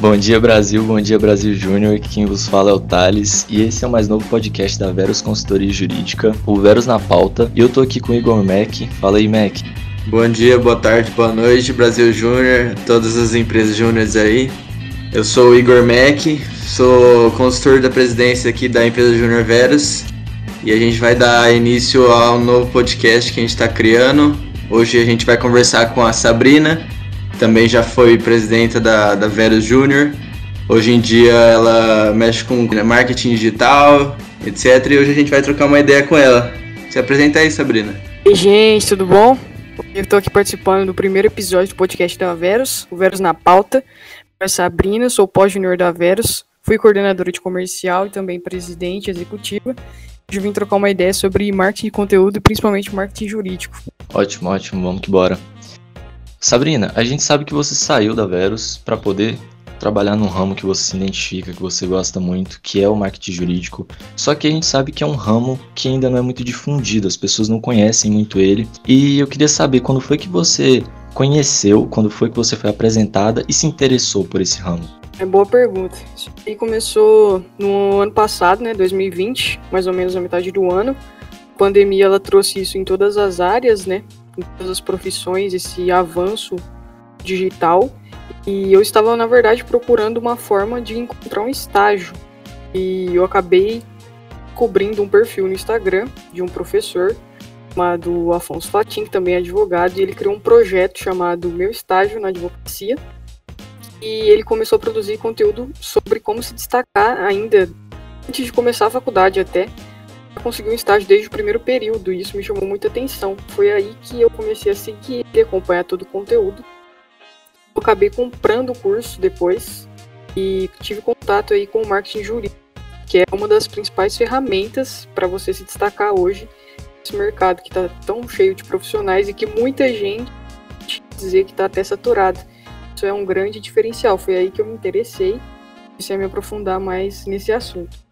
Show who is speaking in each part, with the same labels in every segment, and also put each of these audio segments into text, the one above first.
Speaker 1: Bom dia Brasil, bom dia Brasil Júnior, quem vos fala é o Thales e esse é o mais novo podcast da Veros Consultoria Jurídica, o Veros na Pauta, e eu tô aqui com o Igor Mac. Fala aí, Mac.
Speaker 2: Bom dia, boa tarde, boa noite, Brasil Júnior, todas as empresas júniores aí. Eu sou o Igor Mac, sou consultor da presidência aqui da empresa Júnior Veros e a gente vai dar início a um novo podcast que a gente está criando. Hoje a gente vai conversar com a Sabrina, também já foi presidenta da, da Verus Júnior. Hoje em dia ela mexe com marketing digital, etc. E hoje a gente vai trocar uma ideia com ela. Se apresenta aí, Sabrina.
Speaker 3: Oi, gente, tudo bom? Eu estou aqui participando do primeiro episódio do podcast da Verus, o Verus na Pauta. Eu sou a Sabrina, sou pós-junior da Verus, fui coordenadora de comercial e também presidente executiva. Hoje vim trocar uma ideia sobre marketing de conteúdo e principalmente marketing jurídico.
Speaker 1: Ótimo, ótimo, vamos que bora. Sabrina, a gente sabe que você saiu da Verus para poder trabalhar num ramo que você se identifica, que você gosta muito, que é o marketing jurídico. Só que a gente sabe que é um ramo que ainda não é muito difundido, as pessoas não conhecem muito ele. E eu queria saber quando foi que você conheceu, quando foi que você foi apresentada e se interessou por esse ramo.
Speaker 3: É boa pergunta. Isso aí começou no ano passado, né, 2020, mais ou menos a metade do ano. A pandemia ela trouxe isso em todas as áreas, né? Em todas as profissões, esse avanço digital. E eu estava, na verdade, procurando uma forma de encontrar um estágio. E eu acabei cobrindo um perfil no Instagram de um professor chamado Afonso Fatim, que também é advogado, e ele criou um projeto chamado Meu Estágio na Advocacia. E ele começou a produzir conteúdo sobre como se destacar ainda antes de começar a faculdade até, consegui um estágio desde o primeiro período e isso me chamou muita atenção. Foi aí que eu comecei a seguir e acompanhar todo o conteúdo. Eu acabei comprando o curso depois e tive contato aí com o marketing jurídico, que é uma das principais ferramentas para você se destacar hoje nesse mercado que está tão cheio de profissionais e que muita gente dizer que está até saturado. Isso é um grande diferencial. Foi aí que eu me interessei e comecei a me aprofundar mais nesse assunto.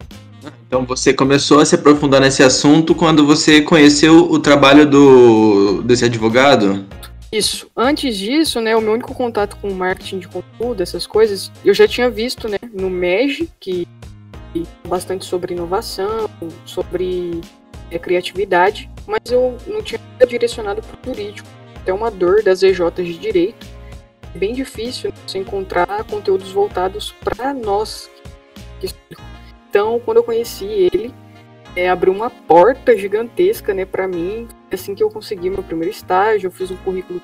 Speaker 2: Então você começou a se aprofundar nesse assunto quando você conheceu o trabalho do desse advogado?
Speaker 3: Isso. Antes disso, né, o meu único contato com marketing de conteúdo, essas coisas, eu já tinha visto, né, no MEG, que é bastante sobre inovação, sobre é, criatividade, mas eu não tinha direcionado para o jurídico. É uma dor das EJs de direito. É bem difícil né, você encontrar conteúdos voltados para nós que então, quando eu conheci ele, é, abriu uma porta gigantesca, né, para mim. Assim que eu consegui meu primeiro estágio, eu fiz um currículo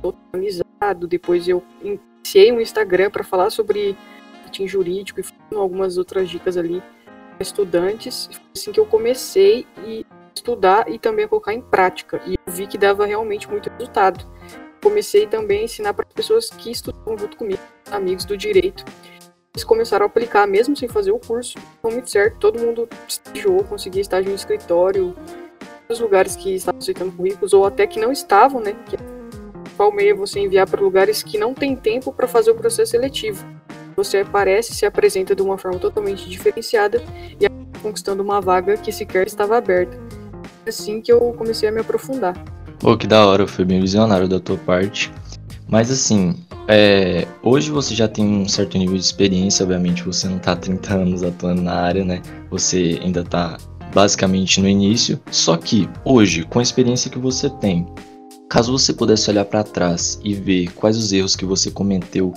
Speaker 3: totalizado. Depois eu iniciei um Instagram para falar sobre marketing jurídico e algumas outras dicas ali para estudantes. Foi assim que eu comecei a estudar e também colocar em prática. E eu vi que dava realmente muito resultado. Comecei também a ensinar para pessoas que estudavam junto comigo, amigos do direito eles começaram a aplicar mesmo sem fazer o curso. Foi muito certo, todo mundo estagiou, conseguia estágio no escritório, nos lugares que estavam aceitando currículos, ou até que não estavam, né? Que qual meio você enviar para lugares que não tem tempo para fazer o processo seletivo. Você aparece, se apresenta de uma forma totalmente diferenciada e conquistando uma vaga que sequer estava aberta. É assim que eu comecei a me aprofundar.
Speaker 1: Pô, que da hora, foi bem visionário da tua parte. Mas assim, é, hoje você já tem um certo nível de experiência, obviamente você não está 30 anos atuando na área, né? Você ainda está basicamente no início. Só que hoje, com a experiência que você tem, caso você pudesse olhar para trás e ver quais os erros que você cometeu,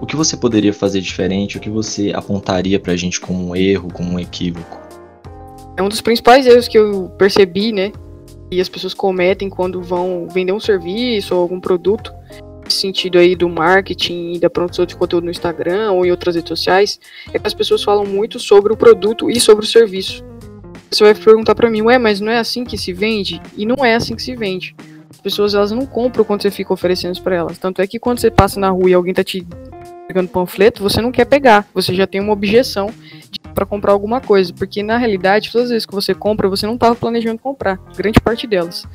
Speaker 1: o que você poderia fazer diferente, o que você apontaria para a gente como um erro, como um equívoco?
Speaker 3: É um dos principais erros que eu percebi, né? E as pessoas cometem quando vão vender um serviço ou algum produto sentido aí do marketing e da produção de conteúdo no Instagram ou em outras redes sociais, é que as pessoas falam muito sobre o produto e sobre o serviço. Você vai perguntar para mim, ué, mas não é assim que se vende? E não é assim que se vende. As pessoas elas não compram quando você fica oferecendo para elas. Tanto é que quando você passa na rua e alguém tá te pegando panfleto, você não quer pegar. Você já tem uma objeção para comprar alguma coisa, porque na realidade, todas as vezes que você compra, você não estava planejando comprar, grande parte delas.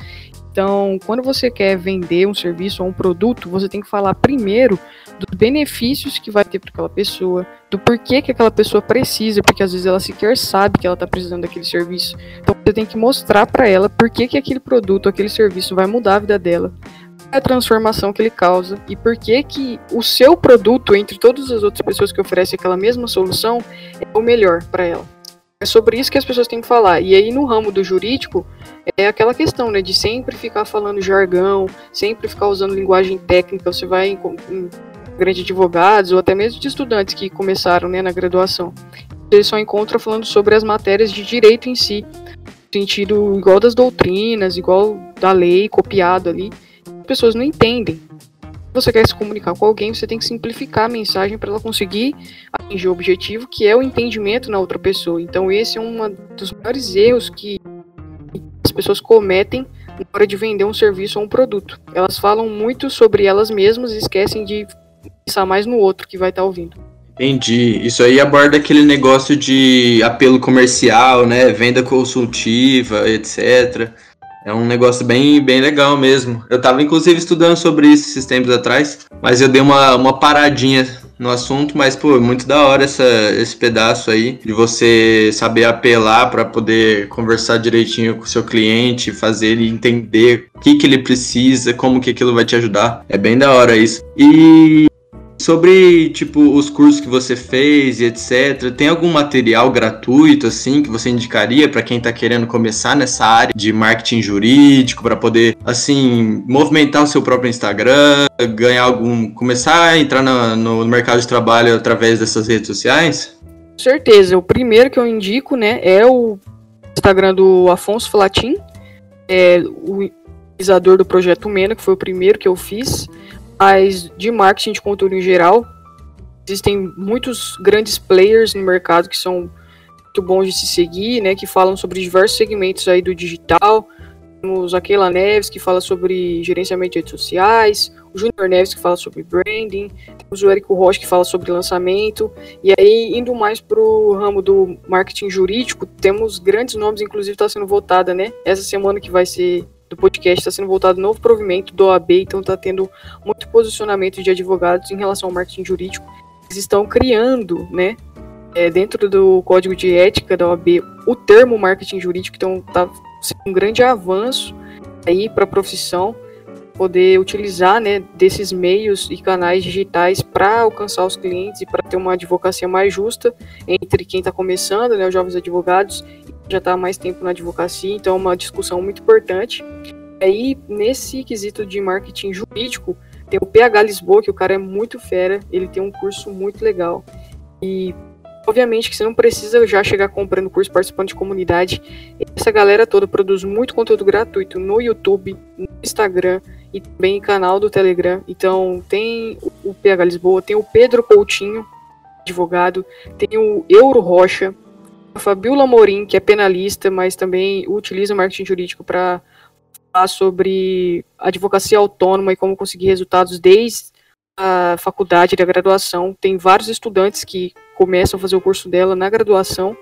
Speaker 3: Então, quando você quer vender um serviço ou um produto, você tem que falar primeiro dos benefícios que vai ter para aquela pessoa, do porquê que aquela pessoa precisa, porque às vezes ela sequer sabe que ela está precisando daquele serviço. Então, você tem que mostrar para ela por que, que aquele produto, aquele serviço vai mudar a vida dela, a transformação que ele causa e por que que o seu produto, entre todas as outras pessoas que oferecem aquela mesma solução, é o melhor para ela. É sobre isso que as pessoas têm que falar. E aí, no ramo do jurídico, é aquela questão, né, de sempre ficar falando jargão, sempre ficar usando linguagem técnica. Você vai em, em grandes advogados ou até mesmo de estudantes que começaram, né, na graduação. Eles só encontram falando sobre as matérias de direito em si, no sentido igual das doutrinas, igual da lei, copiado ali. As pessoas não entendem você quer se comunicar com alguém, você tem que simplificar a mensagem para ela conseguir atingir o objetivo, que é o entendimento na outra pessoa. Então, esse é um dos maiores erros que as pessoas cometem na hora de vender um serviço ou um produto. Elas falam muito sobre elas mesmas e esquecem de pensar mais no outro que vai estar tá ouvindo.
Speaker 2: Entendi. Isso aí aborda aquele negócio de apelo comercial, né? Venda consultiva, etc. É um negócio bem, bem legal mesmo. Eu estava inclusive estudando sobre isso esses tempos atrás, mas eu dei uma, uma paradinha no assunto, mas pô, muito da hora essa, esse pedaço aí de você saber apelar para poder conversar direitinho com o seu cliente, fazer ele entender o que, que ele precisa, como que aquilo vai te ajudar. É bem da hora isso. E Sobre, tipo, os cursos que você fez e etc. Tem algum material gratuito, assim, que você indicaria para quem está querendo começar nessa área de marketing jurídico, para poder, assim, movimentar o seu próprio Instagram, ganhar algum. começar a entrar no, mercado de trabalho através dessas redes sociais?
Speaker 3: Com certeza. O primeiro que eu indico, né, é o Instagram do Afonso Flatin, é o realizador do Projeto Mena, que foi o primeiro que eu fiz mas de marketing de conteúdo em geral, existem muitos grandes players no mercado que são muito bons de se seguir, né, que falam sobre diversos segmentos aí do digital. Temos Aquela Neves, que fala sobre gerenciamento de redes sociais, o Júnior Neves, que fala sobre branding, temos o Érico Rocha, que fala sobre lançamento, e aí, indo mais para o ramo do marketing jurídico, temos grandes nomes, inclusive está sendo votada, né, essa semana que vai ser do podcast está sendo voltado novo provimento do OAB, então está tendo muito posicionamento de advogados em relação ao marketing jurídico. Eles estão criando, né, é, dentro do código de ética da OAB, o termo marketing jurídico, então está sendo um grande avanço aí para a profissão poder utilizar né, desses meios e canais digitais para alcançar os clientes e para ter uma advocacia mais justa entre quem está começando, né, os jovens advogados, já está há mais tempo na advocacia, então é uma discussão muito importante. Aí, nesse quesito de marketing jurídico, tem o PH Lisboa, que o cara é muito fera, ele tem um curso muito legal. E, obviamente, que você não precisa já chegar comprando curso, participando de comunidade. Essa galera toda produz muito conteúdo gratuito no YouTube, no Instagram e também canal do Telegram. Então, tem o PH Lisboa, tem o Pedro Coutinho, advogado, tem o Euro Rocha, a Fabiola Morim, que é penalista, mas também utiliza o marketing jurídico para falar sobre advocacia autônoma e como conseguir resultados desde a faculdade da graduação. Tem vários estudantes que começam a fazer o curso dela na graduação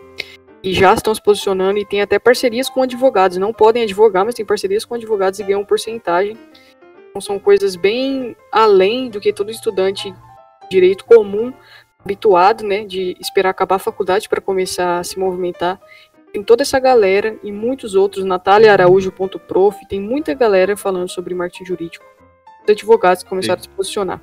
Speaker 3: e já estão se posicionando e tem até parcerias com advogados. Não podem advogar, mas tem parcerias com advogados e ganham porcentagem. Então são coisas bem além do que todo estudante de direito comum habituado, né, de esperar acabar a faculdade para começar a se movimentar. Tem toda essa galera e muitos outros, Natália Araújo.prof, tem muita galera falando sobre marketing jurídico. Os advogados começaram Sim. a se posicionar.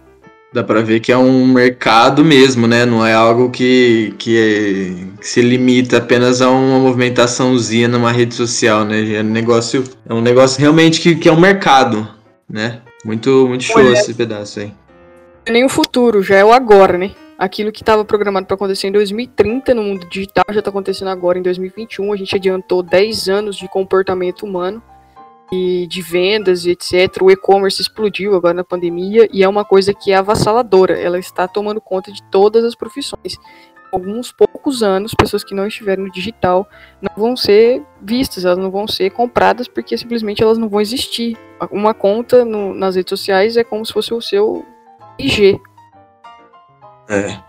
Speaker 2: Dá para ver que é um mercado mesmo, né? Não é algo que, que, é, que, se limita apenas a uma movimentaçãozinha numa rede social, né? É um negócio, é um negócio realmente que, que é um mercado, né? Muito, muito show é. esse pedaço aí.
Speaker 3: É nem o futuro, já é o agora, né? Aquilo que estava programado para acontecer em 2030 no mundo digital já está acontecendo agora em 2021. A gente adiantou 10 anos de comportamento humano e de vendas e etc. O e-commerce explodiu agora na pandemia e é uma coisa que é avassaladora. Ela está tomando conta de todas as profissões. Alguns poucos anos, pessoas que não estiverem no digital não vão ser vistas, elas não vão ser compradas porque simplesmente elas não vão existir. Uma conta no, nas redes sociais é como se fosse o seu IG.
Speaker 1: É.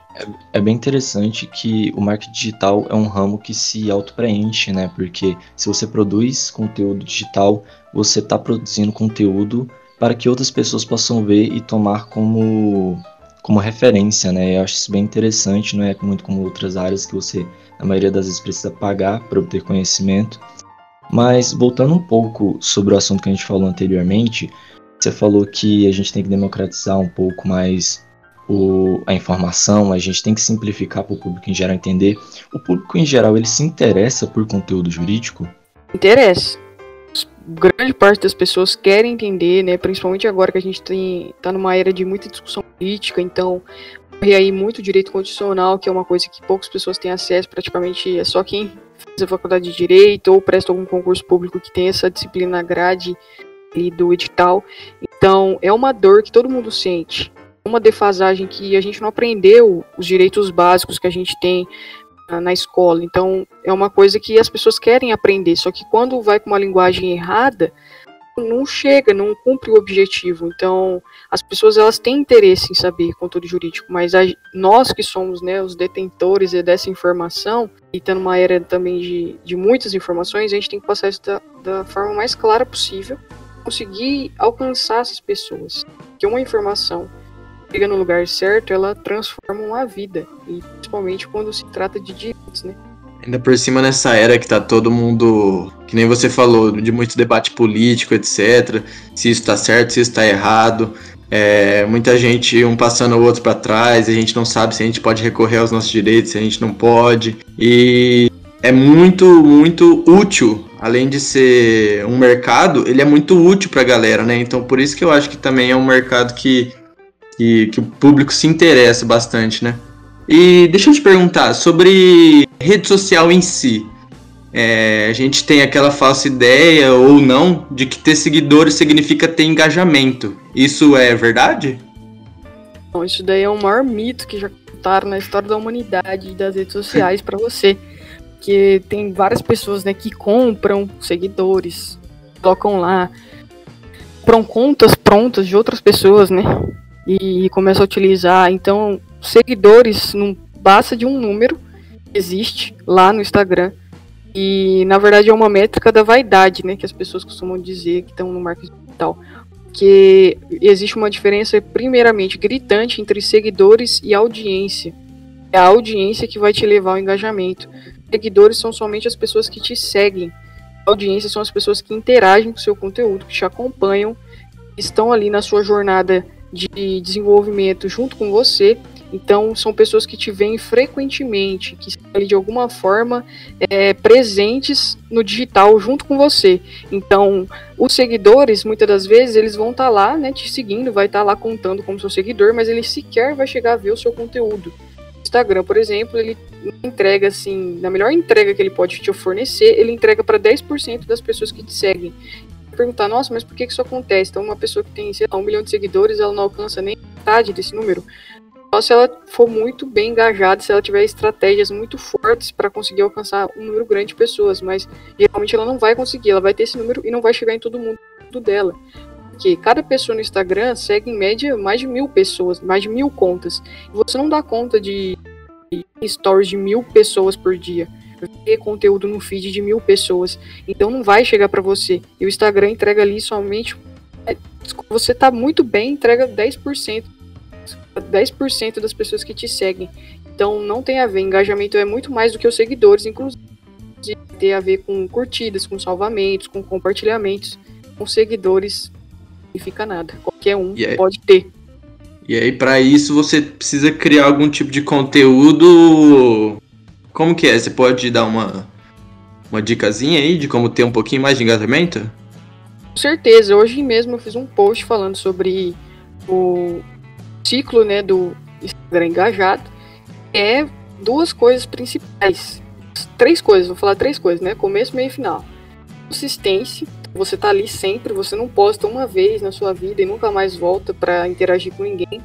Speaker 1: É bem interessante que o marketing digital é um ramo que se auto-preenche, né? Porque se você produz conteúdo digital, você está produzindo conteúdo para que outras pessoas possam ver e tomar como, como referência, né? Eu acho isso bem interessante, não é muito como outras áreas que você, na maioria das vezes, precisa pagar para obter conhecimento. Mas voltando um pouco sobre o assunto que a gente falou anteriormente, Você falou que a gente tem que democratizar um pouco mais o, a informação, a gente tem que simplificar para o público em geral entender. O público em geral ele se interessa por conteúdo jurídico?
Speaker 3: Interessa. Grande parte das pessoas querem entender, né? Principalmente agora que a gente tem, tá numa era de muita discussão política, então corre aí muito direito constitucional, que é uma coisa que poucas pessoas têm acesso, praticamente é só quem faz a faculdade de direito ou presta algum concurso público que tem essa disciplina grade ali do edital. Então, é uma dor que todo mundo sente. Uma defasagem que a gente não aprendeu os direitos básicos que a gente tem na escola. Então, é uma coisa que as pessoas querem aprender, só que quando vai com uma linguagem errada, não chega, não cumpre o objetivo. Então, as pessoas elas têm interesse em saber conteúdo jurídico, mas a, nós que somos né, os detentores dessa informação, e está numa era também de, de muitas informações, a gente tem que passar isso da, da forma mais clara possível, conseguir alcançar essas pessoas. Que uma informação chega no lugar certo, ela transforma uma vida, e principalmente quando se trata de direitos, né?
Speaker 2: Ainda por cima nessa era que tá todo mundo, que nem você falou, de muito debate político, etc. Se isso tá certo, se isso tá errado. É, muita gente um passando o outro para trás, a gente não sabe se a gente pode recorrer aos nossos direitos, se a gente não pode. E é muito, muito útil, além de ser um mercado, ele é muito útil para a galera, né? Então por isso que eu acho que também é um mercado que, que, que o público se interessa bastante, né? E deixa eu te perguntar sobre rede social em si. É, a gente tem aquela falsa ideia ou não de que ter seguidores significa ter engajamento. Isso é verdade?
Speaker 3: Bom, isso daí é o maior mito que já contaram na história da humanidade e das redes sociais para você. Que tem várias pessoas né, que compram seguidores, colocam lá, compram contas prontas de outras pessoas, né? E começam a utilizar. Então, seguidores não basta de um número existe lá no Instagram e na verdade é uma métrica da vaidade, né, que as pessoas costumam dizer que estão no marketing digital, que existe uma diferença primeiramente gritante entre seguidores e audiência. É a audiência que vai te levar ao engajamento. Seguidores são somente as pessoas que te seguem. Audiência são as pessoas que interagem com o seu conteúdo, que te acompanham, estão ali na sua jornada de desenvolvimento junto com você então, são pessoas que te veem frequentemente, que estão de alguma forma é, presentes no digital junto com você. Então, os seguidores, muitas das vezes, eles vão estar tá lá, né, te seguindo, vai estar tá lá contando como seu seguidor, mas ele sequer vai chegar a ver o seu conteúdo. Instagram, por exemplo, ele entrega assim, na melhor entrega que ele pode te fornecer, ele entrega para 10% das pessoas que te seguem. Perguntar, nossa, mas por que isso acontece? Então, uma pessoa que tem, sei lá, um milhão de seguidores, ela não alcança nem metade desse número. Só se ela for muito bem engajada, se ela tiver estratégias muito fortes para conseguir alcançar um número grande de pessoas, mas geralmente ela não vai conseguir, ela vai ter esse número e não vai chegar em todo mundo dela. Porque cada pessoa no Instagram segue em média mais de mil pessoas, mais de mil contas. E você não dá conta de stories de mil pessoas por dia. Ver conteúdo no feed de mil pessoas. Então não vai chegar para você. E o Instagram entrega ali somente. É, você tá muito bem, entrega 10% 10% das pessoas que te seguem. Então não tem a ver, engajamento é muito mais do que os seguidores, inclusive tem a ver com curtidas, com salvamentos, com compartilhamentos, com seguidores não significa nada. Qualquer um aí, pode ter.
Speaker 2: E aí para isso você precisa criar algum tipo de conteúdo. Como que é? Você pode dar uma uma dicasinha aí de como ter um pouquinho mais de engajamento?
Speaker 3: Com certeza. Hoje mesmo eu fiz um post falando sobre o ciclo né, do Instagram engajado é duas coisas principais. Três coisas, vou falar três coisas, né? Começo, meio e final. Consistência, você tá ali sempre, você não posta uma vez na sua vida e nunca mais volta para interagir com ninguém.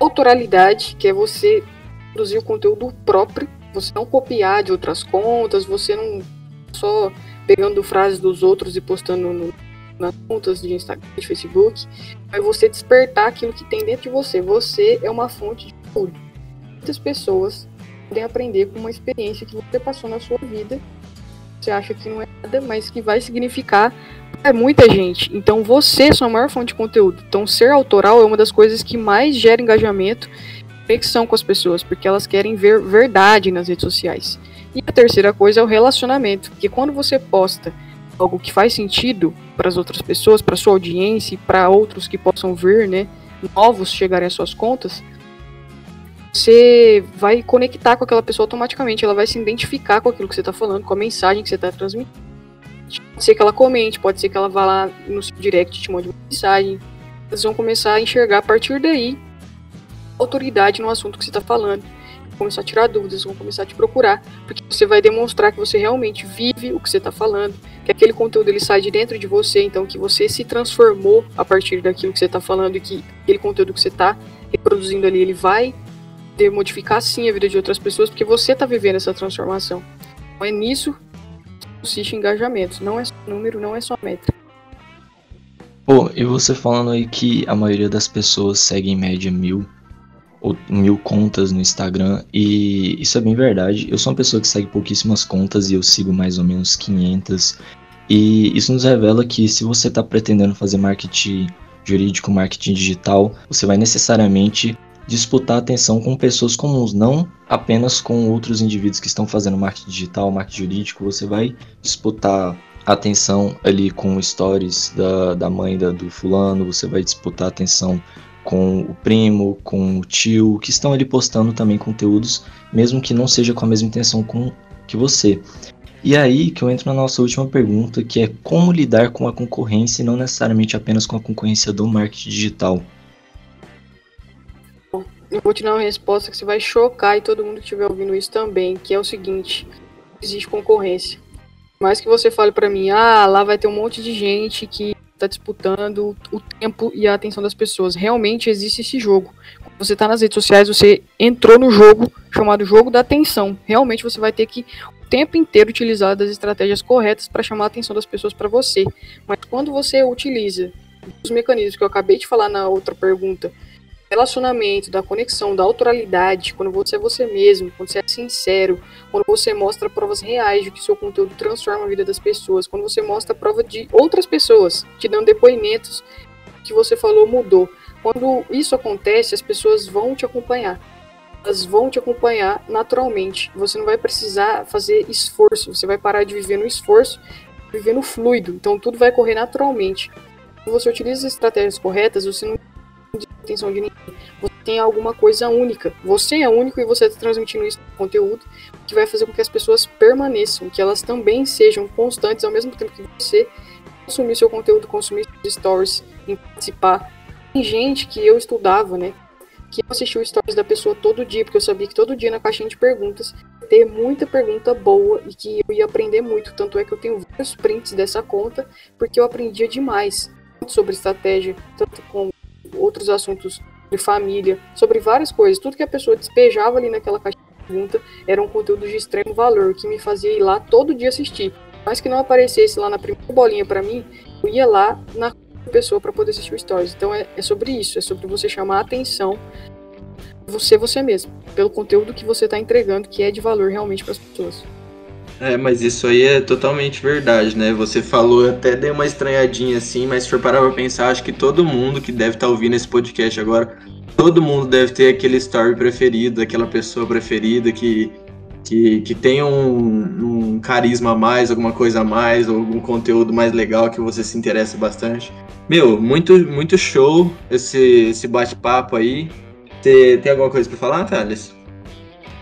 Speaker 3: Autoralidade, que é você produzir o conteúdo próprio, você não copiar de outras contas, você não só pegando frases dos outros e postando no nas contas de Instagram, de Facebook, é você despertar aquilo que tem dentro de você. Você é uma fonte de tudo. Muitas pessoas podem aprender com uma experiência que você passou na sua vida. Você acha que não é nada, mas que vai significar é muita gente. Então você é sua maior fonte de conteúdo. Então ser autoral é uma das coisas que mais gera engajamento conexão com as pessoas, porque elas querem ver verdade nas redes sociais. E a terceira coisa é o relacionamento, porque quando você posta algo que faz sentido para as outras pessoas, para sua audiência e para outros que possam ver, né, novos chegarem às suas contas, você vai conectar com aquela pessoa automaticamente, ela vai se identificar com aquilo que você está falando, com a mensagem que você está transmitindo. Pode ser que ela comente, pode ser que ela vá lá no seu direct te mande uma mensagem. Eles vão começar a enxergar a partir daí autoridade no assunto que você está falando começar a tirar dúvidas, vão começar a te procurar, porque você vai demonstrar que você realmente vive o que você está falando, que aquele conteúdo ele sai de dentro de você, então que você se transformou a partir daquilo que você está falando e que aquele conteúdo que você está reproduzindo ali, ele vai modificar sim a vida de outras pessoas, porque você está vivendo essa transformação. Então é nisso que consiste engajamento, não é só número, não é só métrica.
Speaker 1: Pô, e você falando aí que a maioria das pessoas segue em média mil mil contas no Instagram e isso é bem verdade. Eu sou uma pessoa que segue pouquíssimas contas e eu sigo mais ou menos 500. E isso nos revela que se você está pretendendo fazer marketing jurídico, marketing digital, você vai necessariamente disputar atenção com pessoas comuns, não apenas com outros indivíduos que estão fazendo marketing digital, marketing jurídico. Você vai disputar atenção ali com stories da, da mãe da, do fulano, você vai disputar atenção com o primo, com o tio, que estão ali postando também conteúdos, mesmo que não seja com a mesma intenção com que você. E aí que eu entro na nossa última pergunta, que é como lidar com a concorrência e não necessariamente apenas com a concorrência do marketing digital.
Speaker 3: Eu vou te dar uma resposta que você vai chocar e todo mundo que estiver ouvindo isso também, que é o seguinte: existe concorrência. Mais que você fale para mim, ah, lá vai ter um monte de gente que está disputando o tempo e a atenção das pessoas. Realmente existe esse jogo. Quando você está nas redes sociais, você entrou no jogo chamado jogo da atenção. Realmente você vai ter que o tempo inteiro utilizar das estratégias corretas para chamar a atenção das pessoas para você. Mas quando você utiliza os mecanismos que eu acabei de falar na outra pergunta, relacionamento, da conexão, da autoralidade, quando você é você mesmo, quando você é sincero, quando você mostra provas reais de que seu conteúdo transforma a vida das pessoas, quando você mostra prova de outras pessoas te dando depoimentos que você falou mudou. Quando isso acontece, as pessoas vão te acompanhar. Elas vão te acompanhar naturalmente. Você não vai precisar fazer esforço, você vai parar de viver no esforço, viver no fluido. Então tudo vai correr naturalmente. Quando você utiliza as estratégias corretas, você não atenção de ninguém. Você tem alguma coisa única. Você é único e você está transmitindo isso no conteúdo, que vai fazer com que as pessoas permaneçam, que elas também sejam constantes ao mesmo tempo que você consumir seu conteúdo, consumir seus stories, em participar. Tem gente que eu estudava, né? Que eu assistia os stories da pessoa todo dia, porque eu sabia que todo dia na caixinha de perguntas ter muita pergunta boa e que eu ia aprender muito. Tanto é que eu tenho vários prints dessa conta, porque eu aprendia demais sobre estratégia, tanto com outros assuntos de família, sobre várias coisas. Tudo que a pessoa despejava ali naquela caixa de pergunta era um conteúdo de extremo valor, que me fazia ir lá todo dia assistir. Mas que não aparecesse lá na primeira bolinha para mim, eu ia lá na pessoa para poder assistir o stories. Então é, é sobre isso, é sobre você chamar a atenção você você mesmo, pelo conteúdo que você está entregando, que é de valor realmente para as pessoas.
Speaker 2: É, mas isso aí é totalmente verdade, né? Você falou, até dei uma estranhadinha assim, mas se for parar pra pensar, acho que todo mundo que deve estar tá ouvindo esse podcast agora, todo mundo deve ter aquele story preferido, aquela pessoa preferida que, que, que tem um, um carisma a mais, alguma coisa a mais, ou algum conteúdo mais legal que você se interessa bastante. Meu, muito, muito show esse, esse bate-papo aí. Tem, tem alguma coisa para falar, Thales?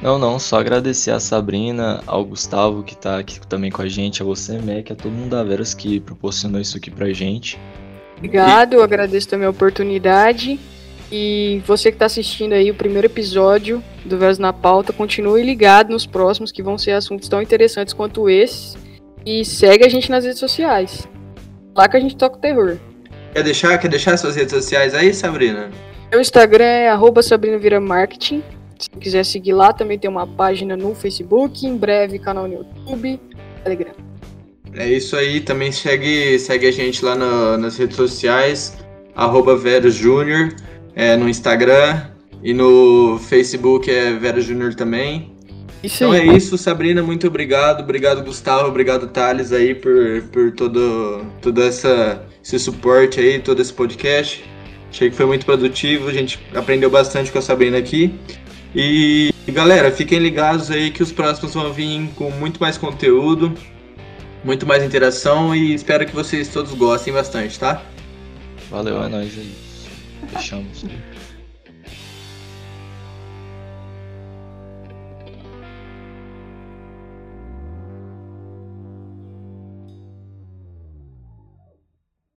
Speaker 1: Não, não, só agradecer a Sabrina, ao Gustavo que tá aqui também com a gente, a você, Mac, a todo mundo da Veras que proporcionou isso aqui pra gente.
Speaker 3: Obrigado, eu agradeço também a oportunidade. E você que está assistindo aí o primeiro episódio do Veras na Pauta, continue ligado nos próximos, que vão ser assuntos tão interessantes quanto esses. E segue a gente nas redes sociais. Lá que a gente toca o terror.
Speaker 2: Quer deixar, quer deixar suas redes sociais aí, Sabrina?
Speaker 3: Meu Instagram é arroba Sabrina Vira Marketing. Se quiser seguir lá, também tem uma página no Facebook, em breve canal no YouTube, Telegram.
Speaker 2: É isso aí, também segue, segue a gente lá nas redes sociais, arroba Júnior, é, no Instagram e no Facebook é Vero Júnior também. Isso então aí. é isso, Sabrina, muito obrigado. Obrigado, Gustavo, obrigado, Thales, aí, por, por todo, todo essa, esse suporte aí, todo esse podcast. Achei que foi muito produtivo, a gente aprendeu bastante com a Sabrina aqui. E galera, fiquem ligados aí que os próximos vão vir com muito mais conteúdo. muito mais interação e espero que vocês todos gostem bastante, tá?
Speaker 1: Valeu, é nóis aí. Fechamos.